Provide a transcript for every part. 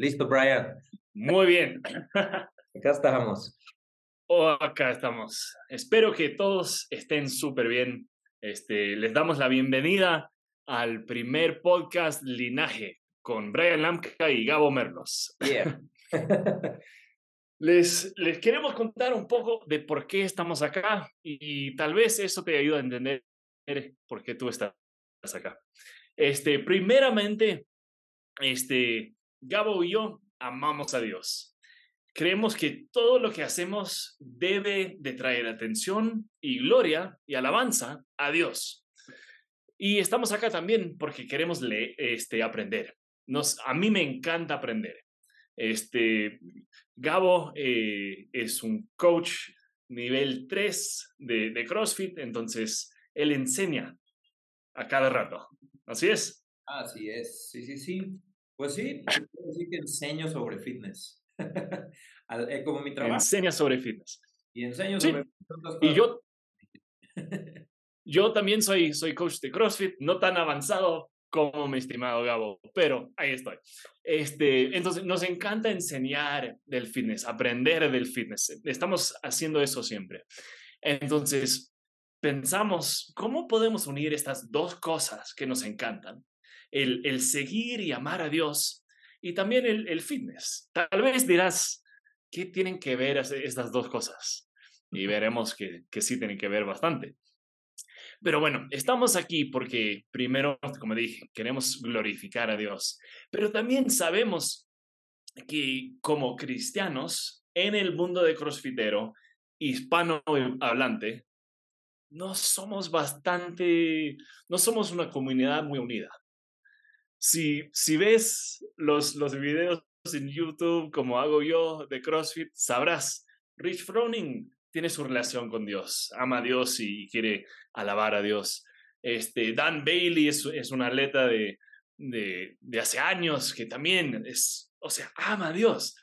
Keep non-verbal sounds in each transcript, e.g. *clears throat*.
Listo, Brian. Muy bien. Acá estamos. Oh, acá estamos. Espero que todos estén súper bien. Este, les damos la bienvenida al primer podcast Linaje con Brian Lamka y Gabo Merlos. Yeah. *laughs* les, les queremos contar un poco de por qué estamos acá y, tal vez eso te ayude a entender por qué tú estás acá. Este, primeramente, este, Gabo y yo amamos a Dios. Creemos que todo lo que hacemos debe de traer atención y gloria y alabanza a Dios. Y estamos acá también porque queremos este, aprender. Nos, a mí me encanta aprender. Este, Gabo eh, es un coach nivel 3 de, de CrossFit, entonces él enseña a cada rato. ¿Así es? Así es, sí, sí, sí. Pues sí, sí que enseño sobre fitness. *laughs* Eh, como mi trabajo. Enseña sobre fitness. Y enseño sobre Y yo, yo también soy, soy coach de CrossFit, no tan avanzado como mi estimado Gabo, pero ahí estoy. Este, entonces, nos encanta enseñar del fitness, aprender del fitness. Estamos haciendo eso siempre. Entonces, pensamos, ¿cómo podemos unir estas dos cosas que nos encantan? El, el seguir y amar a Dios y también el, el fitness. Tal vez dirás, ¿qué tienen que ver estas dos cosas? Y veremos que, que sí tienen que ver bastante. Pero bueno, estamos aquí porque primero, como dije, queremos glorificar a Dios, pero también sabemos que como cristianos en el mundo de crossfitero hispano hablante, no somos bastante, no somos una comunidad muy unida si, si ves los, los videos en YouTube como hago yo de CrossFit, sabrás, Rich Froning tiene su relación con Dios, ama a Dios y quiere alabar a Dios. Este, Dan Bailey es, es un atleta de, de, de, hace años que también es, o sea, ama a Dios.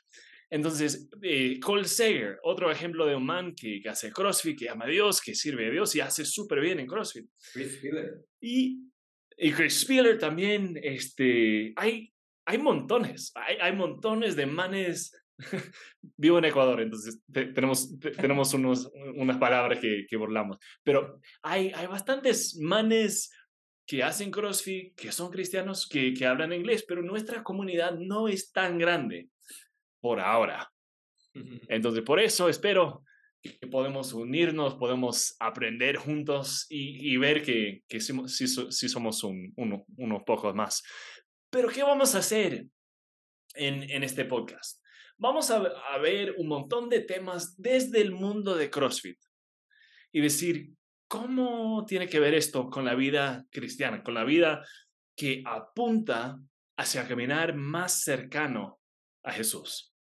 Entonces, eh, Cole Sager, otro ejemplo de un man que, que, hace CrossFit, que ama a Dios, que sirve a Dios y hace súper bien en CrossFit. Y y Chris Spiller también, este, hay, hay montones, hay, hay montones de manes. *laughs* Vivo en Ecuador, entonces tenemos, tenemos unos, unas palabras que, que burlamos, pero hay, hay bastantes manes que hacen CrossFit, que son cristianos, que, que hablan inglés, pero nuestra comunidad no es tan grande por ahora. Entonces, por eso espero que podemos unirnos, podemos aprender juntos y, ver que, que sí, sí, somos un, uno, unos pocos más. Pero, ¿qué vamos a hacer en, en este podcast? Vamos a, a ver un montón de temas desde el mundo de CrossFit y decir, ¿cómo tiene que ver esto con la vida cristiana, con la vida que apunta hacia caminar más cercano a Jesús?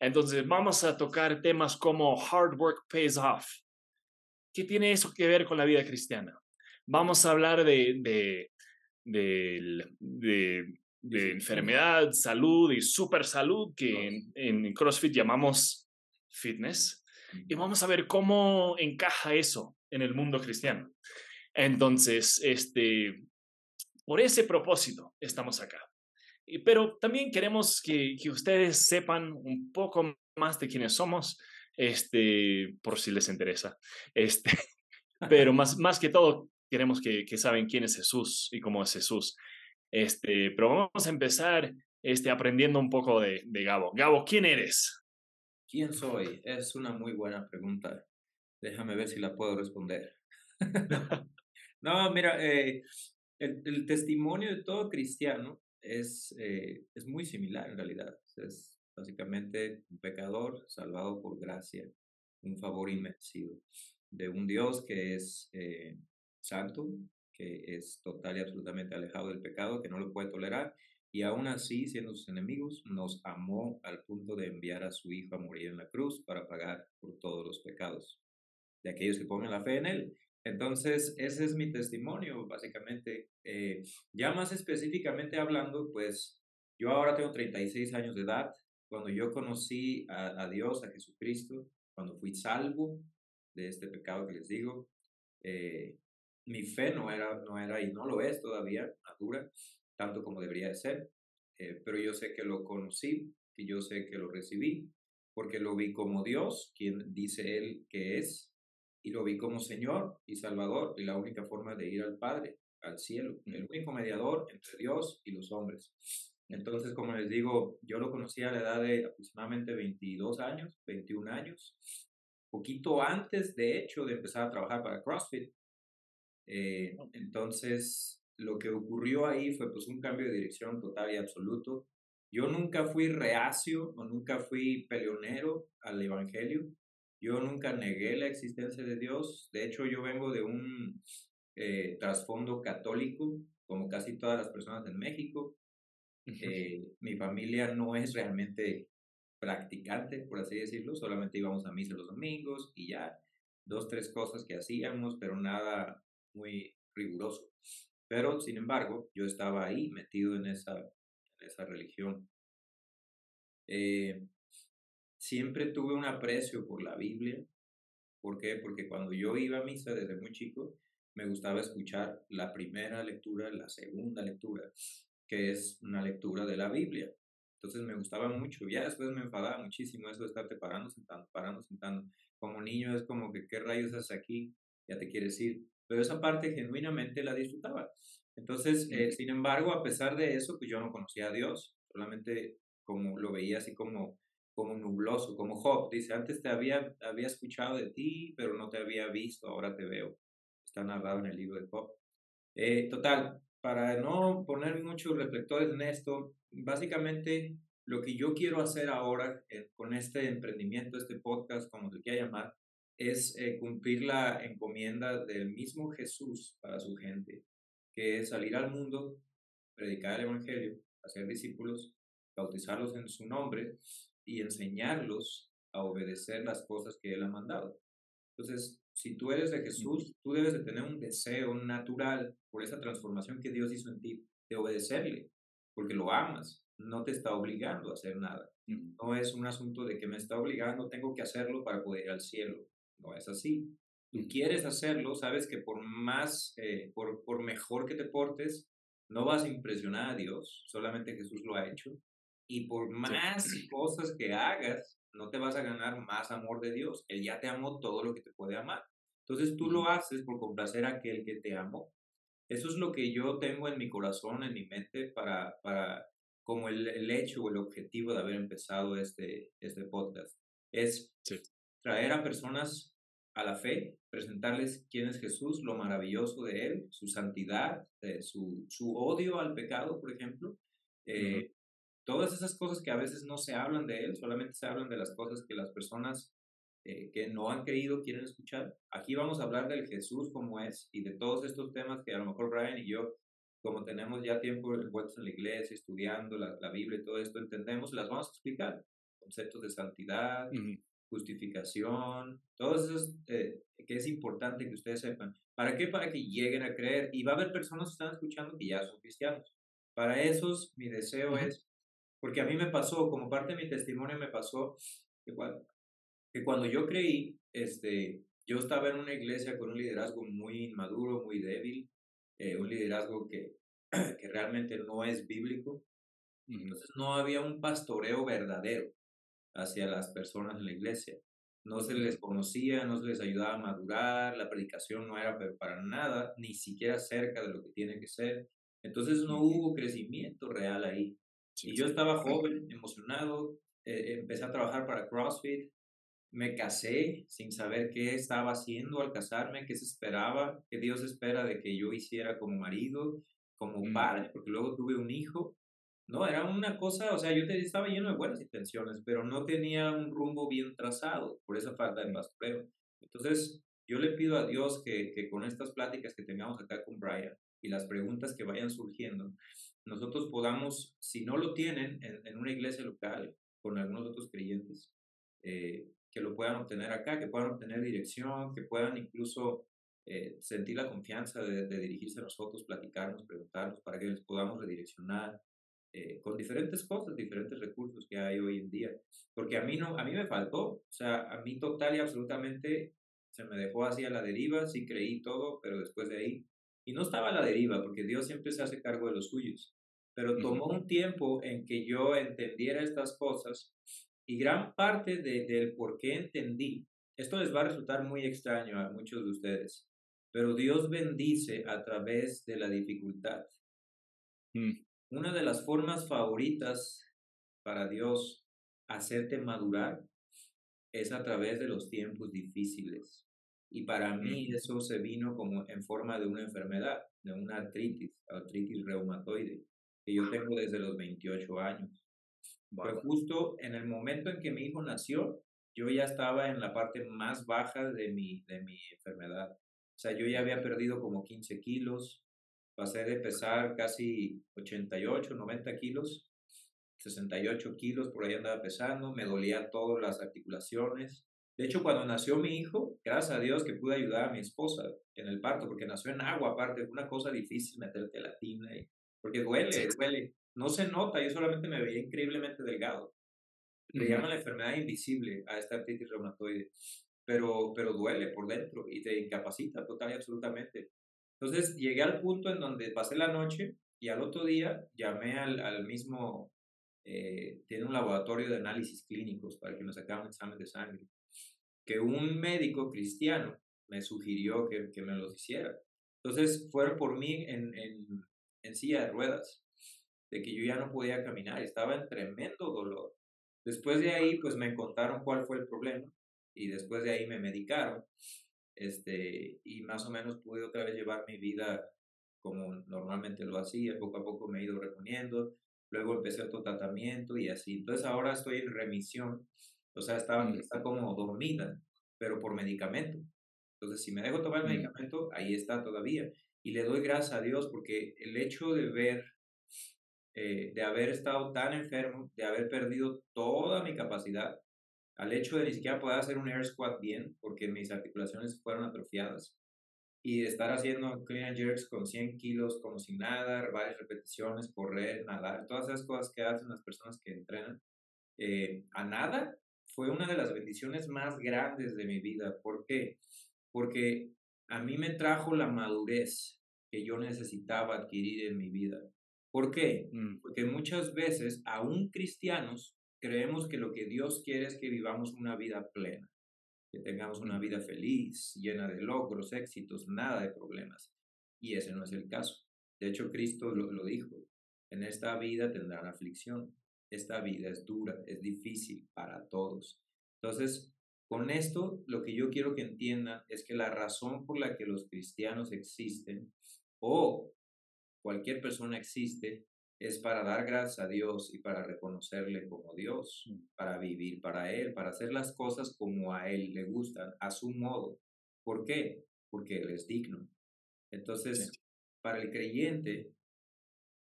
Entonces vamos a tocar temas como hard work pays off. ¿Qué tiene eso que ver con la vida cristiana? Vamos a hablar de, de, de, de, enfermedad, salud y super salud que en, en CrossFit llamamos fitness. Y vamos a ver cómo encaja eso en el mundo cristiano. Entonces, este, por ese propósito estamos acá. Pero también queremos que, que ustedes sepan un poco más de quiénes somos, este, por si les interesa. Este, *laughs* pero más, más que todo, queremos que, que saben quién es Jesús y cómo es Jesús. Este, pero vamos a empezar este, aprendiendo un poco de, de Gabo. Gabo, ¿quién eres? ¿Quién soy? Es una muy buena pregunta. Déjame ver si la puedo responder. *laughs* no, mira, eh, el, el, testimonio de todo cristiano es, eh, es muy similar en realidad. Es básicamente un pecador salvado por gracia, un favor inmerecido de un Dios que es eh, santo, que es total y absolutamente alejado del pecado, que no lo puede tolerar, y aún así, siendo sus enemigos, nos amó al punto de enviar a su Hijo a morir en la cruz para pagar por todos los pecados de aquellos que ponen la fe en Él. Entonces, ese es mi testimonio, básicamente. Eh, ya más específicamente hablando, pues yo ahora tengo 36 años de edad. Cuando yo conocí a, Dios, a Jesucristo, cuando fui salvo de este pecado que les digo, eh, mi fe no era, no era y no lo es todavía madura, tanto como debería de ser. eh, pero yo sé que lo conocí, que yo sé que lo recibí, porque lo vi como Dios, quien dice Él que es, y lo vi como Señor y Salvador, y la única forma de ir al Padre, al cielo, el único mediador entre Dios y los hombres. Entonces, como les digo, yo lo conocí a la edad de aproximadamente 22 años, 21 años, poquito antes, de hecho, de empezar a trabajar para CrossFit. Eh, entonces, lo que ocurrió ahí fue pues un cambio de dirección total y absoluto. Yo nunca fui reacio o nunca fui peleonero al Evangelio. Yo nunca negué la existencia de Dios. De hecho, yo vengo de un eh, trasfondo católico, como casi todas las personas en México. Eh, mi familia no es realmente practicante, por así decirlo, solamente íbamos a misa los domingos y ya dos, tres cosas que hacíamos, pero nada muy riguroso. Pero, sin embargo, yo estaba ahí metido en esa, en esa religión. Eh, siempre tuve un aprecio por la Biblia. ¿Por qué? Porque cuando yo iba a misa desde muy chico, me gustaba escuchar la primera lectura, la segunda lectura, que es una lectura de la Biblia. Entonces me gustaba mucho. Ya después me enfadaba muchísimo eso de estarte parando, sentando, parando, sentando. Como niño es como que, ¿qué rayos haces aquí? Ya te quieres ir. Pero esa parte genuinamente la disfrutaba. Entonces, eh, sin embargo, a pesar de eso, pues yo no conocía a Dios. Solamente como lo veía así como, como nubloso, como Job. Dice, antes te había, había escuchado de ti, pero no te había visto, ahora te veo. Está narrado en el libro de Job. Eh, total, para no poner muchos reflectores en esto, básicamente lo que yo quiero hacer ahora eh, con este emprendimiento, este podcast, como se quiera llamar, es eh, cumplir la encomienda del mismo Jesús para su gente, que es salir al mundo, predicar el Evangelio, hacer discípulos, bautizarlos en su nombre y enseñarlos a obedecer las cosas que Él ha mandado. Entonces, si tú eres de Jesús, tú debes de tener un deseo natural por esa transformación que Dios hizo en ti, de obedecerle, porque lo amas, no te está obligando a hacer nada. No es un asunto de que me está obligando, tengo que hacerlo para poder ir al cielo. No es así. Tú quieres hacerlo, sabes que por más, eh, por, por mejor que te portes, no vas a impresionar a Dios, solamente Jesús lo ha hecho. Y por más cosas que hagas, no te vas a ganar más amor de Dios. Él ya te amó todo lo que te puede amar. Entonces tú lo haces por complacer a aquel que te amó. Eso es lo que yo tengo en mi corazón, en mi mente, para, para como el, el hecho o el objetivo de haber empezado este, este podcast. Es traer a personas a la fe, presentarles quién es Jesús, lo maravilloso de Él, su santidad, eh, su, su, odio al pecado, por ejemplo, eh, todas esas cosas que a veces no se hablan de él, solamente se hablan de las cosas que las personas eh, que no han creído quieren escuchar. Aquí vamos a hablar del Jesús como es y de todos estos temas que a lo mejor Brian y yo, como tenemos ya tiempo envueltos en la iglesia, estudiando la, la Biblia y todo esto, entendemos, las vamos a explicar. Conceptos de santidad, justificación, todo eso eh, que es importante que ustedes sepan. ¿Para qué? Para que lleguen a creer. Y va a haber personas que están escuchando que ya son cristianos. Para esos, mi deseo es porque a mí me pasó, como parte de mi testimonio me pasó, que cuando, que cuando yo creí, este, yo estaba en una iglesia con un liderazgo muy inmaduro, muy débil, eh, un liderazgo que, *clears throat* que realmente no es bíblico. Entonces no había un pastoreo verdadero hacia las personas en la iglesia. No se les conocía, no se les ayudaba a madurar, la predicación no era para nada, ni siquiera cerca de lo que tiene que ser. Entonces no hubo crecimiento real ahí y yo estaba joven, emocionado, eh, empecé a trabajar para CrossFit, me casé sin saber qué estaba haciendo al casarme, qué se esperaba, qué Dios espera de que yo hiciera como marido, como mm. padre, porque luego tuve un hijo. No, era una cosa, o sea, yo estaba lleno de buenas intenciones, pero no tenía un rumbo bien trazado por esa falta de pastoreo. Entonces, yo le pido a Dios que, que con estas pláticas que tengamos acá con Brian y las preguntas que vayan surgiendo, nosotros podamos, si no lo tienen en, una iglesia local con algunos otros creyentes, eh, que lo puedan obtener acá, que puedan obtener dirección, que puedan incluso eh, sentir la confianza de, dirigirse a nosotros, platicarnos, preguntarnos para que les podamos redireccionar eh, con diferentes cosas, diferentes recursos que hay hoy en día. Porque a mí, no, a mí me faltó, o sea, a mí total y absolutamente se me dejó así a la deriva, sí creí todo, pero después de ahí y no estaba a la deriva, porque Dios siempre se hace cargo de los suyos. Pero tomó un tiempo en que yo entendiera estas cosas y gran parte de, del por qué entendí, esto les va a resultar muy extraño a muchos de ustedes, pero Dios bendice a través de la dificultad. Mm. Una de las formas favoritas para Dios hacerte madurar es a través de los tiempos difíciles. Y para mí eso se vino como en forma de una enfermedad, de una artritis, artritis reumatoide, que yo tengo desde los 28 años. Fue justo en el momento en que mi hijo nació, yo ya estaba en la parte más baja de mi, de mi enfermedad. O sea, yo ya había perdido como 15 kilos, pasé de pesar casi 88, 90 kilos, 68 kilos, por ahí andaba pesando, me dolían todas las articulaciones. De hecho, cuando nació mi hijo, gracias a Dios que pude ayudar a mi esposa en el parto, porque nació en agua, aparte, fue una cosa difícil meterte la tina, y, porque duele, duele. No se nota, yo solamente me veía increíblemente delgado. Le llaman la enfermedad invisible a esta artritis reumatoide, pero, pero duele por dentro y te incapacita total y absolutamente. Entonces llegué al punto en donde pasé la noche y al otro día llamé al, al mismo, eh, tiene un laboratorio de análisis clínicos para que nos sacara un examen de sangre, que un médico cristiano me sugirió que, que me los hiciera. Entonces fueron por mí en, en, en silla de ruedas, de que yo ya no podía caminar, estaba en tremendo dolor. Después de ahí, pues me contaron cuál fue el problema y después de ahí me medicaron este, y más o menos pude otra vez llevar mi vida como normalmente lo hacía, poco a poco me he ido reponiendo, luego empecé otro tratamiento y así. Entonces ahora estoy en remisión, o sea, está, mm. está como dormida, pero por medicamento. Entonces, si me dejo tomar el mm. medicamento, ahí está todavía. Y le doy gracias a Dios porque el hecho de ver, eh, de haber estado tan enfermo, de haber perdido toda mi capacidad, al hecho de ni siquiera poder hacer un air squat bien, porque mis articulaciones fueron atrofiadas, y de estar haciendo clean and jerks con 100 kilos como sin nada, varias repeticiones, correr, nadar, todas esas cosas que hacen las personas que entrenan, eh, a nada, fue una de las bendiciones más grandes de mi vida. ¿Por qué? Porque a mí me trajo la madurez que yo necesitaba adquirir en mi vida. ¿Por qué? Mm. Porque muchas veces, aún cristianos, creemos que lo que Dios quiere es que vivamos una vida plena, que tengamos una vida feliz, llena de logros, éxitos, nada de problemas. Y ese no es el caso. De hecho, Cristo lo, lo dijo, en esta vida tendrán aflicción. Esta vida es dura, es difícil para todos. Entonces, con esto, lo que yo quiero que entiendan es que la razón por la que los cristianos existen o cualquier persona existe es para dar gracias a Dios y para reconocerle como Dios, mm. para vivir para Él, para hacer las cosas como a Él le gustan, a su modo. ¿Por qué? Porque Él es digno. Entonces, para el creyente,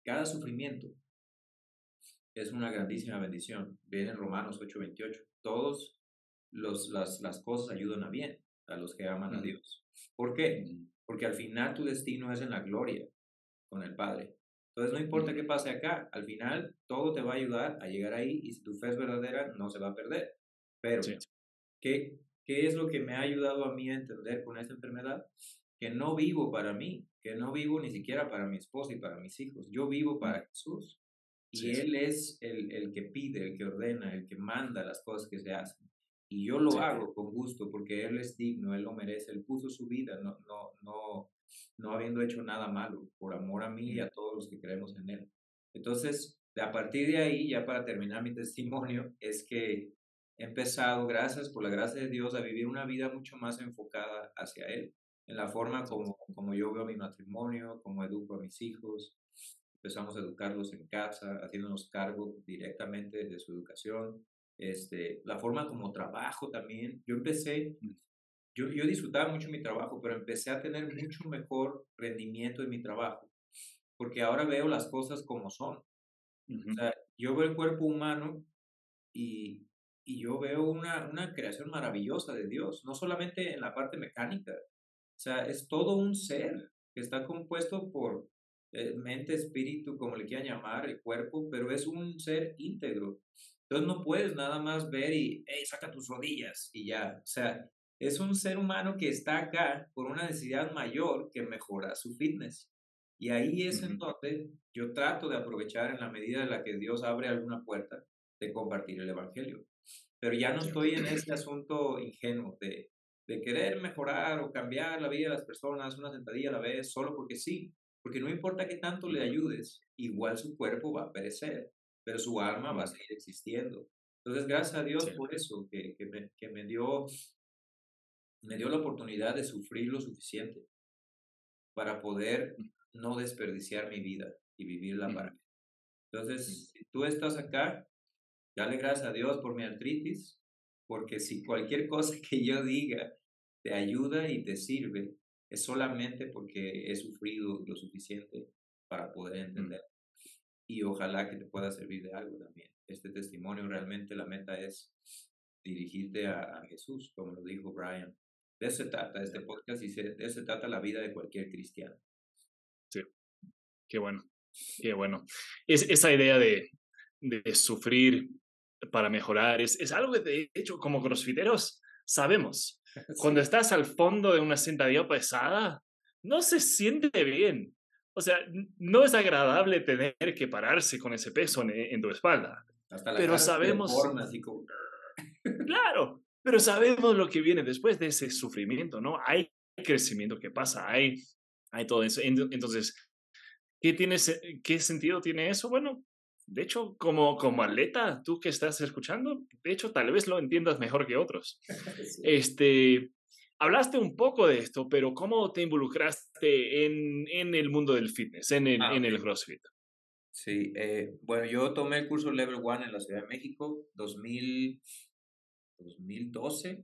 cada sufrimiento es una grandísima bendición. Viene en Romanos 8:28. Todos los, las, las cosas ayudan a bien a los que aman a mm. Dios. ¿Por qué? Mm. Porque al final tu destino es en la gloria con el Padre. Entonces, no importa qué pase acá, al final todo te va a ayudar a llegar ahí y si tu fe es verdadera, no se va a perder. Pero, ¿qué, ¿qué es lo que me ha ayudado a mí a entender con esta enfermedad? Que no vivo para mí, que no vivo ni siquiera para mi esposa y para mis hijos. Yo vivo para Jesús. Y Él es el, el que pide, el que ordena, el que manda las cosas que se hacen. Y yo lo hago con gusto porque Él es digno, Él lo merece, Él puso su vida, no, no, no, no habiendo hecho nada malo, por amor a mí y a todos los que creemos en Él. Entonces, a partir de ahí, ya para terminar mi *laughs* testimonio, es que he empezado, gracias por la gracia de Dios, a vivir una vida mucho más enfocada hacia Él, en la forma como, como yo veo mi matrimonio, como educo a mis hijos. Empezamos a educarlos en casa, haciéndonos cargo directamente de su educación. Este, la forma como trabajo también. Yo empecé yo, yo disfrutaba mucho mi trabajo, pero empecé a tener mucho mejor rendimiento en mi trabajo, porque ahora veo las cosas como son. O sea, yo veo el cuerpo humano y, y yo veo una, una creación maravillosa de Dios, no solamente en la parte mecánica, o sea, es todo un ser que está compuesto por eh, mente, espíritu, como le quieran llamar, el cuerpo, pero es un ser íntegro. Entonces no puedes nada más ver y, hey, saca tus rodillas y ya. O sea, es un ser humano que está acá por una necesidad mayor que mejorar su fitness. Y ahí es en donde yo trato de aprovechar en la medida en la que Dios abre alguna puerta de compartir el Evangelio. Pero ya no estoy en ese asunto ingenuo de, de querer mejorar o cambiar la vida de las personas una sentadilla a la vez solo porque sí, porque no importa que tanto le ayudes, igual su cuerpo va a perecer, pero su alma va a seguir existiendo. Entonces, gracias a Dios por eso, que, que, me, que me, dio, me dio la oportunidad de sufrir lo suficiente para poder no desperdiciar mi vida y vivirla para mí. Entonces, si tú estás acá, dale gracias a Dios por mi artritis, porque si cualquier cosa *laughs* que yo diga te ayuda y te sirve, es solamente porque he sufrido lo suficiente para poder entender. Y ojalá que te pueda servir de algo también. Este testimonio realmente la meta es dirigirte a, Jesús, como lo dijo Brian. De eso se trata este podcast y de eso se trata la vida de cualquier cristiano. Sí, qué bueno, qué bueno. Es, esa idea de, de sufrir para mejorar es, es algo que de hecho como crossfiteros sabemos. *laughs* Cuando estás al fondo de una sentadilla pesada, no se siente bien. O sea, no es agradable tener que pararse con ese peso en, tu espalda. pero sabemos... *laughs* claro, pero sabemos lo que viene después de ese sufrimiento, ¿no? Hay crecimiento que pasa, hay, hay todo eso. Entonces, ¿qué, tiene, ¿qué sentido tiene eso? Bueno, de hecho, como, como atleta, tú que estás escuchando, de hecho, tal vez lo entiendas mejor que otros. *laughs* Este, hablaste un poco de esto, pero ¿cómo te involucraste en, en el mundo del fitness, en el, ah, en el CrossFit? Sí, eh, bueno, yo tomé el curso Level 1 en la Ciudad de México, 2000, 2012,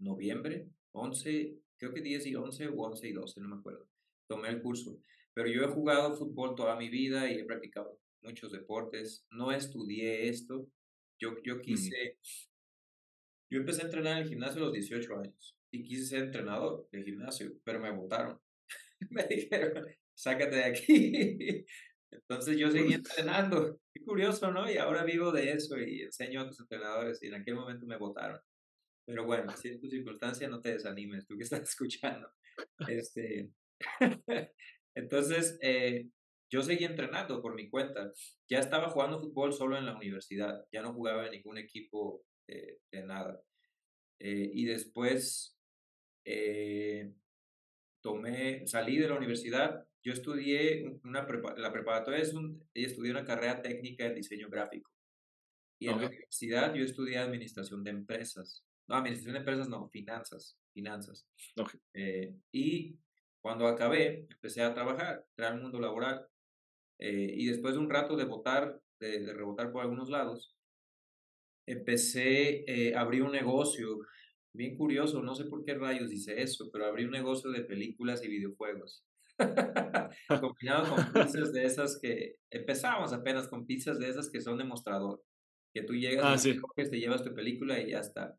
noviembre, 11, creo que 10 y 11 o 11 y 12, no me acuerdo. Tomé el curso. Pero yo he jugado fútbol toda mi vida y he practicado muchos deportes, no estudié esto, yo, yo quise, yo empecé a entrenar en el gimnasio a los 18 años y quise ser entrenador de gimnasio, pero me votaron. *laughs* me dijeron, sácate de aquí. *laughs* Entonces yo seguí entrenando. Qué curioso, ¿no? Y ahora vivo de eso y enseño a otros entrenadores y en aquel momento me votaron. Pero bueno, si es tu circunstancia, no te desanimes, tú que estás *laughs* escuchando. Este, entonces, eh, yo seguí entrenando por mi cuenta. Ya estaba jugando fútbol solo en la universidad, ya no jugaba en ningún equipo de nada. Eh, y después eh, tomé, salí de la universidad. Yo estudié una la preparatoria, es un, estudié una carrera técnica de diseño gráfico. Y en la universidad yo estudié administración de empresas. No, administración de empresas no, finanzas. Finanzas. Eh, y cuando acabé, empecé a trabajar, entrar al mundo laboral. Eh, y después de un rato de votar, de, rebotar por algunos lados, empecé, eh, a abrir un negocio bien curioso, no sé por qué rayos dice eso, pero abrí un negocio de películas y videojuegos. *laughs* Combinado con pizzas de esas que empezamos apenas con pizzas de esas que son de mostrador, que tú llegas, ah, sí. te llevas tu película y ya está.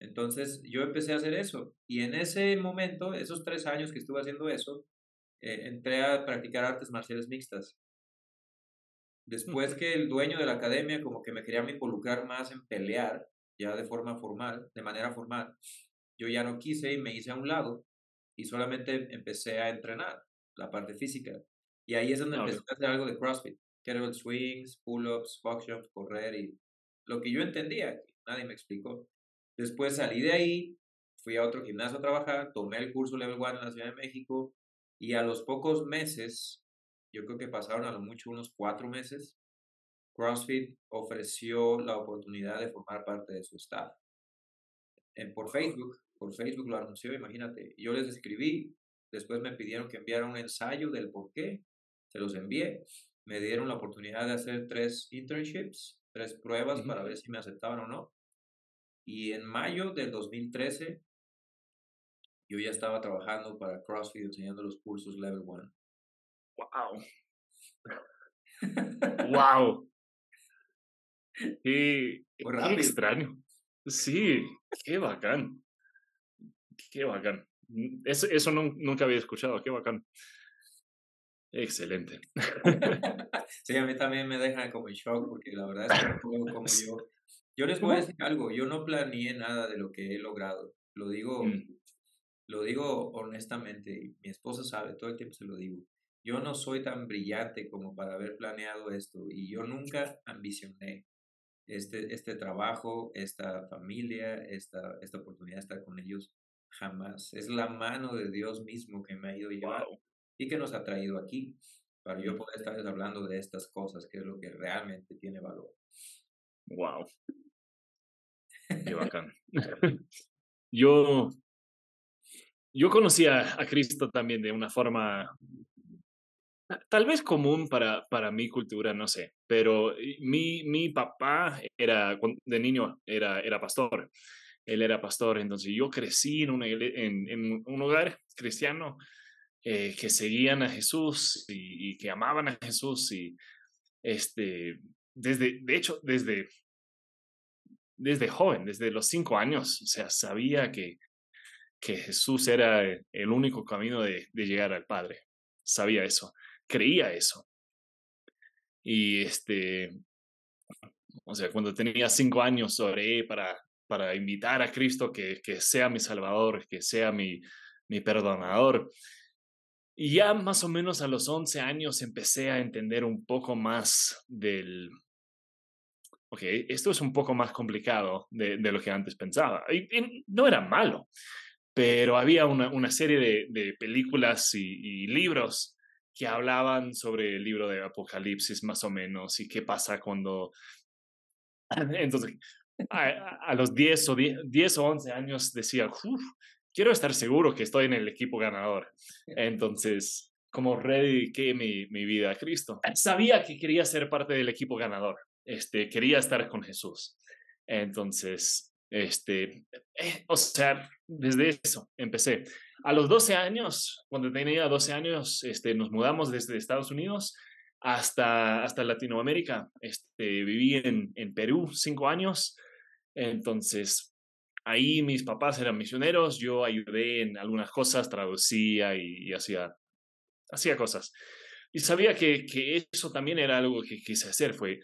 Entonces yo empecé a hacer eso y en ese momento, esos tres años que estuve haciendo eso, eh, entré a practicar artes marciales mixtas. Después que el dueño de la academia como que me quería involucrar más en pelear, ya de forma formal, de manera formal, yo ya no quise y me hice a un lado y solamente empecé a entrenar la parte física. Y ahí es donde empecé a hacer algo de CrossFit, kettlebell swings, pull-ups, box jumps, correr y lo que yo entendía, nadie me explicó. Después salí de ahí, fui a otro gimnasio a trabajar, tomé el curso Level 1 en la Ciudad de México y a los pocos meses yo creo que pasaron a lo mucho unos cuatro meses, CrossFit ofreció la oportunidad de formar parte de su staff. En, por Facebook, por Facebook lo anunció, imagínate. Yo les escribí, después me pidieron que enviara un ensayo del por qué, se los envié, me dieron la oportunidad de hacer tres internships, tres pruebas para ver si me aceptaban o no. Y en mayo del 2013, yo ya estaba trabajando para CrossFit enseñando los cursos Level 1. ¡Wow! ¡Wow! Qué, qué extraño. Sí, qué bacán. Qué bacán. Eso, eso nunca había escuchado, qué bacán. Excelente. *laughs* sí, a mí también me deja como en shock porque la verdad es que como *laughs* yo. Yo les voy a decir algo, yo no planeé nada de lo que he logrado. Lo digo, mm. lo digo honestamente, mi esposa sabe, todo el tiempo se lo digo. yo no soy tan brillante como para haber planeado esto y yo nunca ambicioné este, este trabajo, esta familia, esta, esta oportunidad de estar con ellos, jamás. Es la mano de Dios mismo que me ha ido llevando y que nos ha traído aquí para yo poder estar hablando de estas cosas, que es lo que realmente tiene valor. Wow. Qué bacán. *laughs* yo, yo conocí a, a, Cristo también de una forma tal vez común para, para mi cultura, no sé, pero mi, mi papá era, de niño, era, era pastor. Él era pastor, entonces yo crecí en, en, en un hogar cristiano eh, que seguían a Jesús y, y, que amaban a Jesús y este, desde, de hecho, desde, desde joven, desde los cinco años, o sea, sabía que, que Jesús era el único camino de, de llegar al Padre. Sabía eso, creía eso. Y este, o sea, cuando tenía cinco años oré para, para invitar a Cristo que, que sea mi Salvador, que sea mi, mi perdonador. Y ya más o menos a los 11 años empecé a entender un poco más del, ok, esto es un poco más complicado de, lo que antes pensaba. Y, no era malo, pero había una, una serie de, películas y, libros que hablaban sobre el libro de Apocalipsis más o menos y qué pasa cuando... *laughs* Entonces, a, los 10 o, 10, 10 o 11 años decía, quiero estar seguro que estoy en el equipo ganador. Entonces, como redediqué mi, mi vida a Cristo. Sabía que quería ser parte del equipo ganador. Este, quería estar con Jesús. Entonces, este, eh, o sea, desde eso empecé. A los 12 años, cuando tenía 12 años, este, nos mudamos desde Estados Unidos hasta, hasta Latinoamérica. Este, viví en, en Perú cinco años. Entonces, ahí mis papás eran misioneros, yo ayudé en algunas cosas, traducía y, y hacía, hacía cosas. Y sabía que, que, eso también era algo que quise hacer, fue,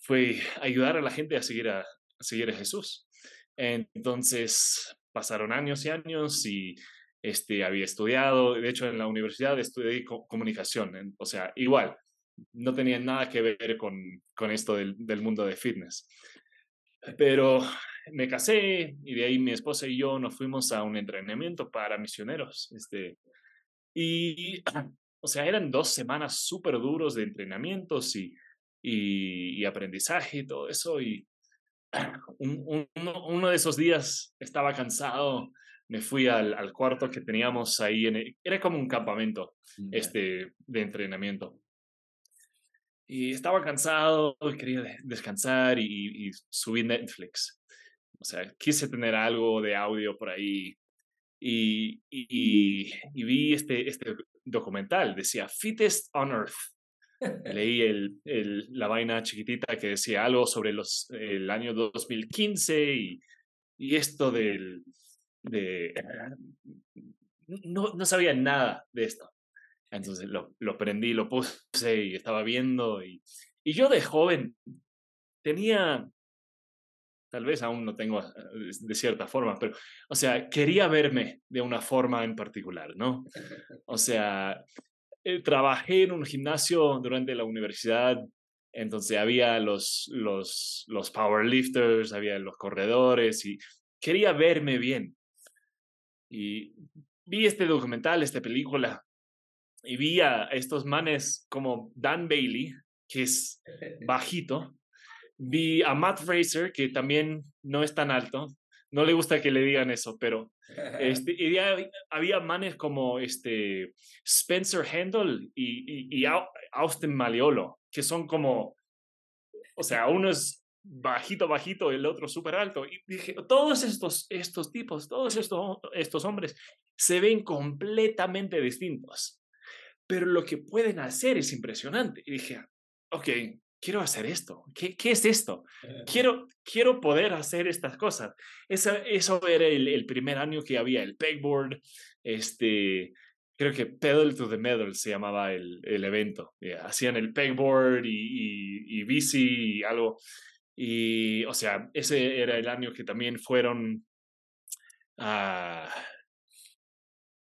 fue ayudar a la gente a seguir a, a seguir a Jesús. Entonces pasaron años y años y este, había estudiado, de hecho en la universidad estudié comunicación, o sea, igual, no tenía nada que ver con, con esto del, del mundo de fitness. Pero me casé y de ahí mi esposa y yo nos fuimos a un entrenamiento para misioneros. Este, y, *clears throat* o sea, eran dos semanas súper duros de entrenamientos y, y, y, aprendizaje y todo eso. Y *clears throat* un, un, uno de esos días estaba cansado, me fui al, al cuarto que teníamos ahí, en el, era como un campamento este, de entrenamiento. Y estaba cansado, quería descansar y, y subí Netflix. O sea, quise tener algo de audio por ahí y, y, y vi este, este documental, decía Fittest on Earth. Leí el, el, la vaina chiquitita que decía algo sobre los, el año 2015 y, y esto del... De, no, no sabía nada de esto. Entonces lo, lo prendí, lo puse y estaba viendo. Y, y yo de joven tenía tal vez aún no tengo eh, de cierta forma, pero, o sea, quería verme de una forma en particular, ¿no? *laughs* O sea, eh, trabajé en un gimnasio durante la universidad, entonces había los, los, los powerlifters, había los corredores y quería verme bien. Y vi este documental, esta película, y vi a estos manes como Dan Bailey, que es *laughs* bajito, Vi a Matt Fraser, que también no es tan alto. No le gusta que le digan eso, pero *laughs* este, y había, manes como este Spencer Handel y, y, y Austin Maliolo, que son como, o sea, uno es bajito, bajito, el otro súper alto. Y dije, todos estos, estos tipos, todos estos, estos hombres se ven completamente distintos, pero lo que pueden hacer es impresionante. Y dije, ok, quiero hacer esto. ¿Qué, qué es esto? *laughs* Quiero, quiero poder hacer estas cosas. Eso, eso era el, el, primer año que había el pegboard, este, creo que Pedal to the Metal se llamaba el, el evento. hacían el pegboard y, y, y bici y algo. Y, o sea, ese era el año que también fueron a...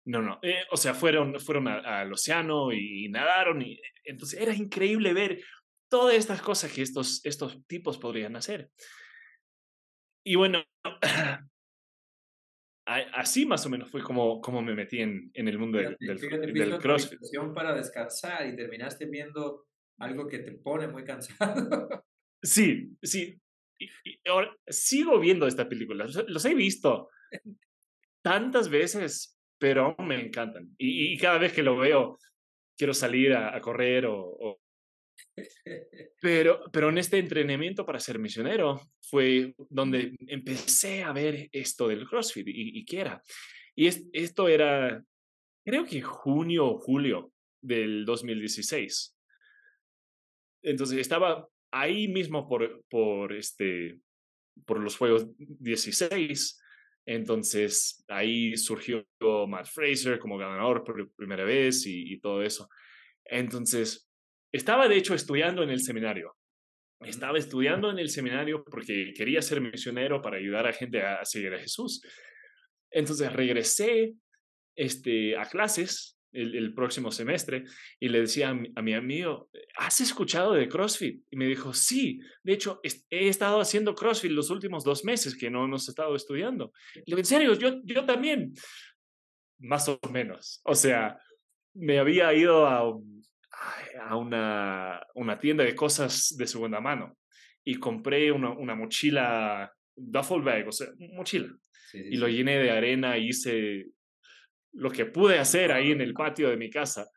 No, no. Eh, o sea, fueron, fueron al océano y, nadaron. Y, entonces era increíble ver todas estas cosas que estos, estos tipos podrían hacer. Y bueno, *clears throat* así más o menos fue como, como me metí en, en el mundo del, del, CrossFit. para descansar y terminaste viendo algo que te pone muy cansado. *laughs* Sí, sí. Y, ahora sigo viendo esta película. Los, he visto tantas veces, pero aún me encantan. Y, cada vez que lo veo, quiero salir a, correr o, Pero, pero en este entrenamiento para ser misionero fue donde empecé a ver esto del CrossFit y, y qué era. Y esto era, creo que junio o julio del 2016. Entonces estaba ahí mismo por, por, este, por los Juegos 16. Entonces ahí surgió Matt Fraser como ganador por primera vez y, y todo eso. Entonces estaba de hecho estudiando en el seminario. Estaba estudiando en el seminario porque quería ser misionero para ayudar a gente a, seguir a Jesús. Entonces regresé este, a clases el, próximo semestre y le decía a mi, amigo, ¿has escuchado de CrossFit? Y me dijo, sí, de hecho he estado haciendo CrossFit los últimos dos meses que no hemos estado estudiando. Y le digo, en serio, yo, yo también. Más o menos. O sea, me había ido a, a una, una tienda de cosas de segunda mano y compré una, una mochila duffel bag, o sea, mochila. y lo llené de arena y hice lo que pude hacer ahí en el patio de mi casa.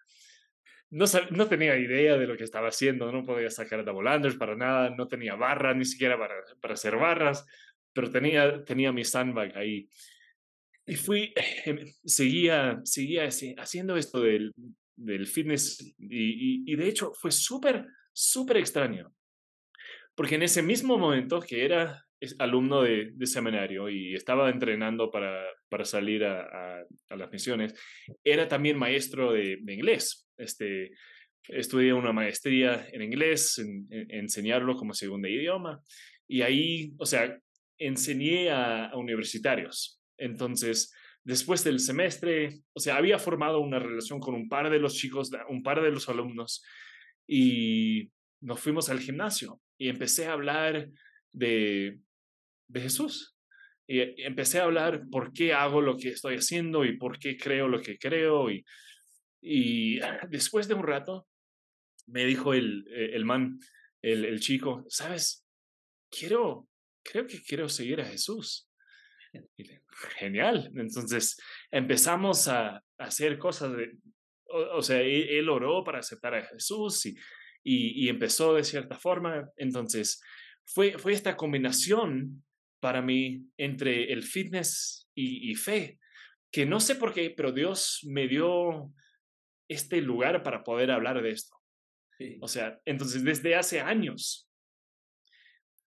No, no tenía idea de lo que estaba haciendo, no podía sacar double unders para nada, no tenía barra ni siquiera para, para hacer barras, pero tenía, tenía mi sandbag ahí. Y fui, em, seguía, seguía haciendo esto del, del fitness y, y, de hecho fue súper, súper extraño. Porque en ese mismo momento que era alumno de, de seminario y estaba entrenando para, para salir a, a, las misiones, era también maestro de, inglés. Este, estudié una maestría en inglés, en, enseñarlo como segundo idioma. Y ahí, o sea, enseñé a, universitarios. Entonces, después del semestre, o sea, había formado una relación con un par de los chicos, un par de los alumnos, y nos fuimos al gimnasio y empecé a hablar de, de Jesús. Y empecé a hablar por qué hago lo que estoy haciendo y por qué creo lo que creo. Y, y *laughs* después de un rato, me dijo el, eh, el man, el, el chico, sabes, quiero, creo que quiero seguir a Jesús. Genial. Entonces empezamos a, hacer cosas de, o, sea, él, oró para aceptar a Jesús y, y, y, empezó de cierta forma. Entonces fue, fue esta combinación para mí entre el fitness y, fe, que no sé por qué, pero Dios me dio este lugar para poder hablar de esto. O sea, entonces desde hace años,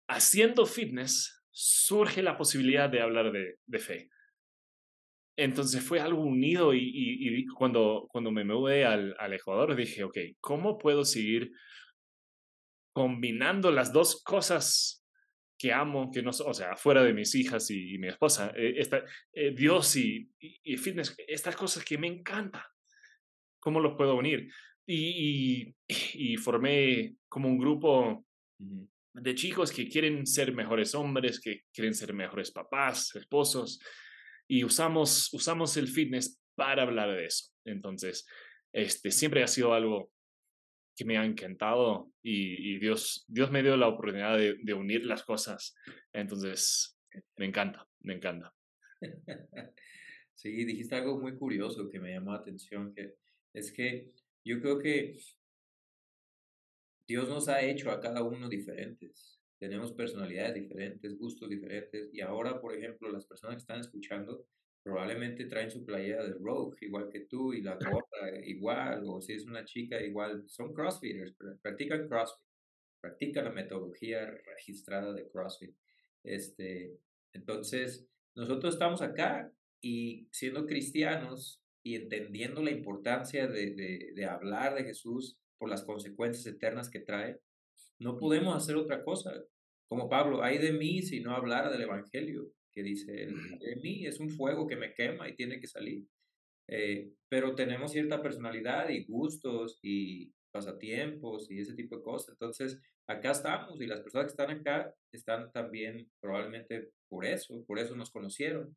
haciendo fitness, surge la posibilidad de hablar de, de fe. Entonces fue algo unido y, y, cuando, cuando me mudé al, al Ecuador dije, ok, ¿cómo puedo seguir combinando las dos cosas que amo, que no, o sea, fuera de mis hijas y, mi esposa, eh, eh, Dios y, y, fitness, estas cosas que me encantan, ¿cómo los puedo unir? Y, y, formé como un grupo de chicos que quieren ser mejores hombres, que quieren ser mejores papás, esposos, y usamos, usamos el fitness para hablar de eso. Entonces, este, siempre ha sido algo que me ha encantado y, Dios, Dios me dio la oportunidad de, unir las cosas. Entonces, me encanta, me encanta. *laughs* Sí, dijiste algo muy curioso que me llamó la atención, que es que yo creo que Dios nos ha hecho a cada uno diferentes. Tenemos personalidades diferentes, gustos diferentes. Y ahora, por ejemplo, las personas que están escuchando probablemente traen su playera de Rogue, igual que tú, y la *laughs* gorra igual, o si es una chica igual, son crossfitters, practican crossfit, practican la metodología registrada de crossfit. Este, entonces, nosotros estamos acá y siendo cristianos y entendiendo la importancia de, de, de hablar de Jesús por las consecuencias eternas que trae, no podemos hacer otra cosa. Como Pablo, hay de mí si no hablara del Evangelio que dice él, en mí es un fuego que me quema y tiene que salir. eh, pero tenemos cierta personalidad y gustos y pasatiempos y ese tipo de cosas. Entonces, acá estamos y las personas que están acá están también probablemente por eso, por eso nos conocieron,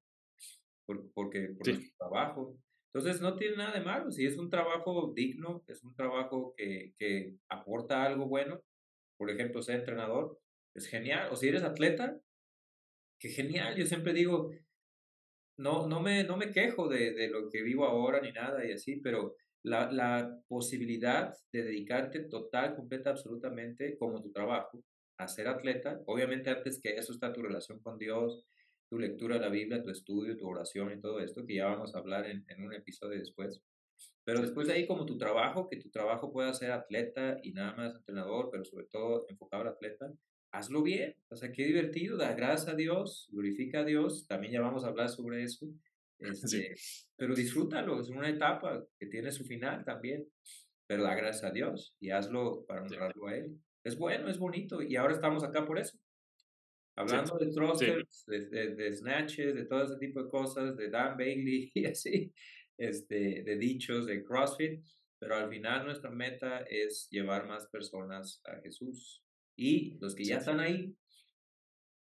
por, porque por nuestro trabajo. Entonces, no tiene nada de malo. Si es un trabajo digno, es un trabajo que, que aporta algo bueno, por ejemplo, ser entrenador, es genial. O si eres atleta, qué genial. Yo siempre digo, no, no, me, no me quejo de, de lo que vivo ahora ni nada y así, pero la, la posibilidad de dedicarte total, completa, absolutamente como tu trabajo a ser atleta, obviamente antes que eso está tu relación con Dios, tu lectura de la Biblia, tu estudio, tu oración y todo esto, que ya vamos a hablar en, en un episodio después. Pero después de ahí, como tu trabajo, que tu trabajo pueda ser atleta y nada más entrenador, pero sobre todo enfocado al atleta, hazlo bien. O sea, qué divertido, da gracias a Dios, glorifica a Dios. También ya vamos a hablar sobre eso. *laughs* Este, Pero disfrútalo, es una etapa que tiene su final también. Pero da gracias a Dios y hazlo para honrarlo a Él. Es bueno, es bonito y ahora estamos acá por eso. Hablando de thrusters, de, de, snatches, de todo ese tipo de cosas, de Dan Bailey *laughs* y así, este, de dichos, de CrossFit, pero al final nuestra meta es llevar más personas a Jesús. Y los que ya están ahí,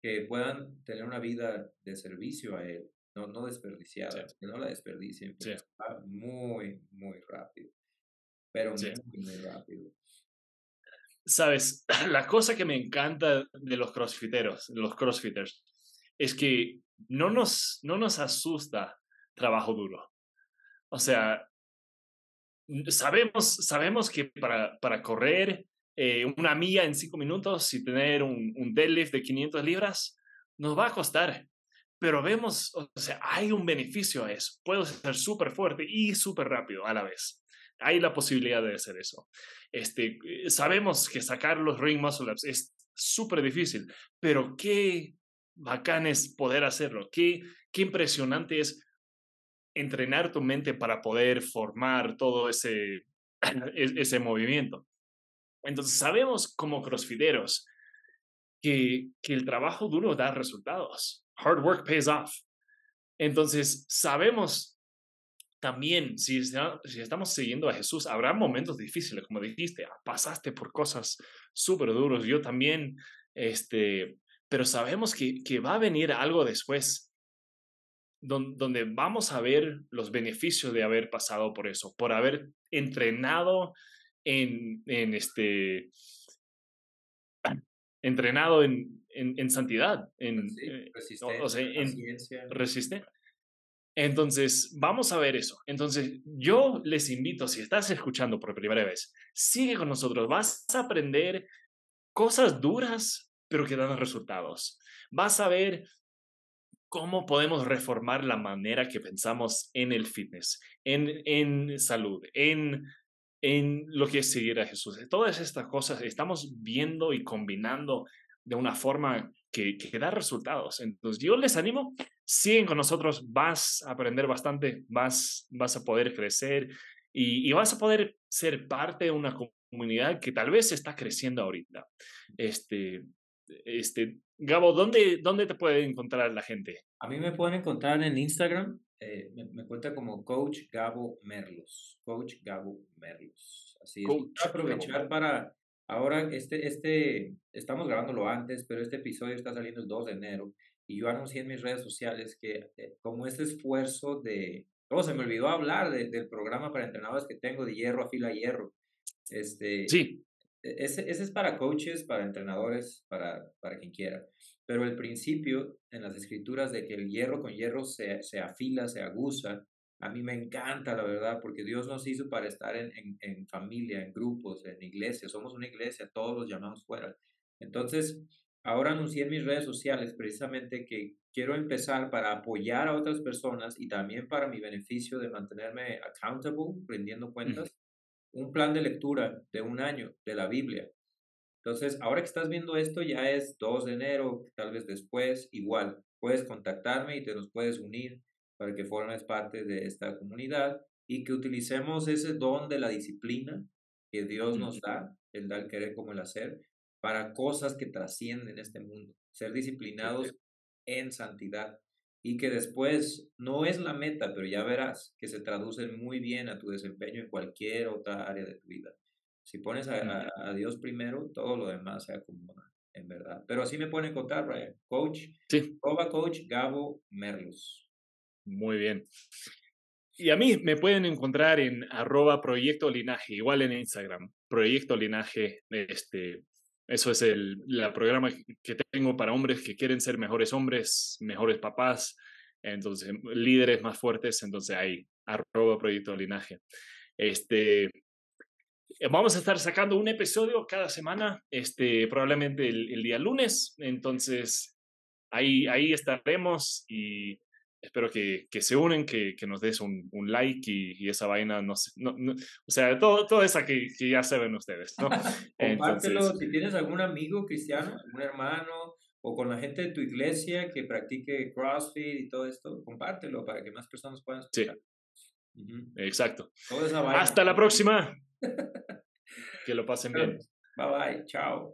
que puedan tener una vida de servicio a Él, no, no desperdiciada, que no la desperdicien, porque muy, muy rápido, pero muy, muy rápido. Sabes, *laughs* la cosa que me encanta de los crossfiteros, de los crossfitters, es que no nos, no nos asusta trabajo duro. O sea, sabemos, sabemos que para, para correr eh, una milla en cinco minutos y tener un, deadlift de 500 libras, nos va a costar. Pero vemos, o sea, hay un beneficio a eso. Puedo ser súper fuerte y súper rápido a la vez. Hay la posibilidad de hacer eso. Este, eh, sabemos que sacar los ring muscle ups es súper difícil, pero qué bacán es poder hacerlo. Qué, qué impresionante es entrenar tu mente para poder formar todo ese, *clears throat* e-, ese movimiento. Entonces, sabemos como crossfiteros que, que el trabajo duro da resultados. Hard work pays off. Entonces, sabemos también, si, si estamos siguiendo a Jesús, habrá momentos difíciles, como dijiste, ah, pasaste por cosas súper duros, yo también, este, pero sabemos que, que va a venir algo después, donde vamos a ver los beneficios de haber pasado por eso, por haber entrenado en, en este, entrenado en, en, santidad, en, eh, o, sea, en resiste. Entonces, vamos a ver eso. Entonces, yo les invito, si estás escuchando por primera vez, sigue con nosotros. Vas a aprender cosas duras, pero que dan resultados. Vas a ver cómo podemos reformar la manera que pensamos en el fitness, en, en salud, en en lo que es seguir a Jesús. Todas estas cosas estamos viendo y combinando de una forma que, da resultados. Entonces, yo les animo, siguen con nosotros, vas a aprender bastante, vas, vas a poder crecer y, y vas a poder ser parte de una comunidad que tal vez está creciendo ahorita. Este, este, Gabo, ¿dónde, ¿dónde te puede encontrar la gente? A mí me pueden encontrar en Instagram, eh, me, cuenta como Coach Gabo Merlos. Coach Gabo Merlos. Así es. aprovechar para. Ahora, este, este, estamos grabándolo antes, pero este episodio está saliendo el 2 de enero. Y yo anuncié en mis redes sociales que, eh, como este esfuerzo de. Oh, se me olvidó hablar del programa para entrenadores que tengo de hierro a fila hierro. Este, sí. E, ese, ese es para coaches, para entrenadores, para, para quien quiera. Pero el principio en las escrituras de que el hierro con hierro se, se afila, se aguza, a mí me encanta, la verdad, porque Dios nos hizo para estar en, en, en familia, en grupos, en iglesia. Somos una iglesia, todos los llamamos fuera. Entonces, ahora anuncié en mis redes sociales precisamente que quiero empezar para apoyar a otras personas y también para mi beneficio de mantenerme accountable, rindiendo cuentas, un plan de lectura de un año de la Biblia. Entonces, ahora que estás viendo esto, ya es 2 de enero, tal vez después, igual, puedes contactarme y te nos puedes unir para que formes parte de esta comunidad y que utilicemos ese don de la disciplina que Dios nos da, el dar, querer como el hacer, para cosas que trascienden este mundo, ser disciplinados en santidad. y que después no es la meta, pero ya verás que se traduce muy bien a tu desempeño en cualquier otra área de tu vida. Si pones a, a, Dios primero, todo lo demás se acomoda, en verdad. Pero así me pone en contar, Brian. Coach, sí. Coach Gabo Merlos. Muy bien. Y a mí me pueden encontrar en arroba proyecto linaje, igual en Instagram, proyecto linaje, este, eso es el programa que tengo para hombres que quieren ser mejores hombres, mejores papás, entonces líderes más fuertes, entonces ahí, arroba proyecto linaje. Este, vamos a estar sacando un episodio cada semana, este, probablemente el, el día lunes, entonces ahí, ahí estaremos y espero que, que se unen, que, que, nos des un, un like y, y, esa vaina, no, no, no, o sea, todo, todo esa que, que ya saben ustedes, ¿no? *laughs* Compártelo, si tienes algún amigo cristiano, algún hermano, o con la gente de tu iglesia que practique CrossFit y todo esto, compártelo para que más personas puedan escuchar. Sí, exacto. Hasta la próxima. *laughs* que lo pasen bien. Pues, bye bye, chao.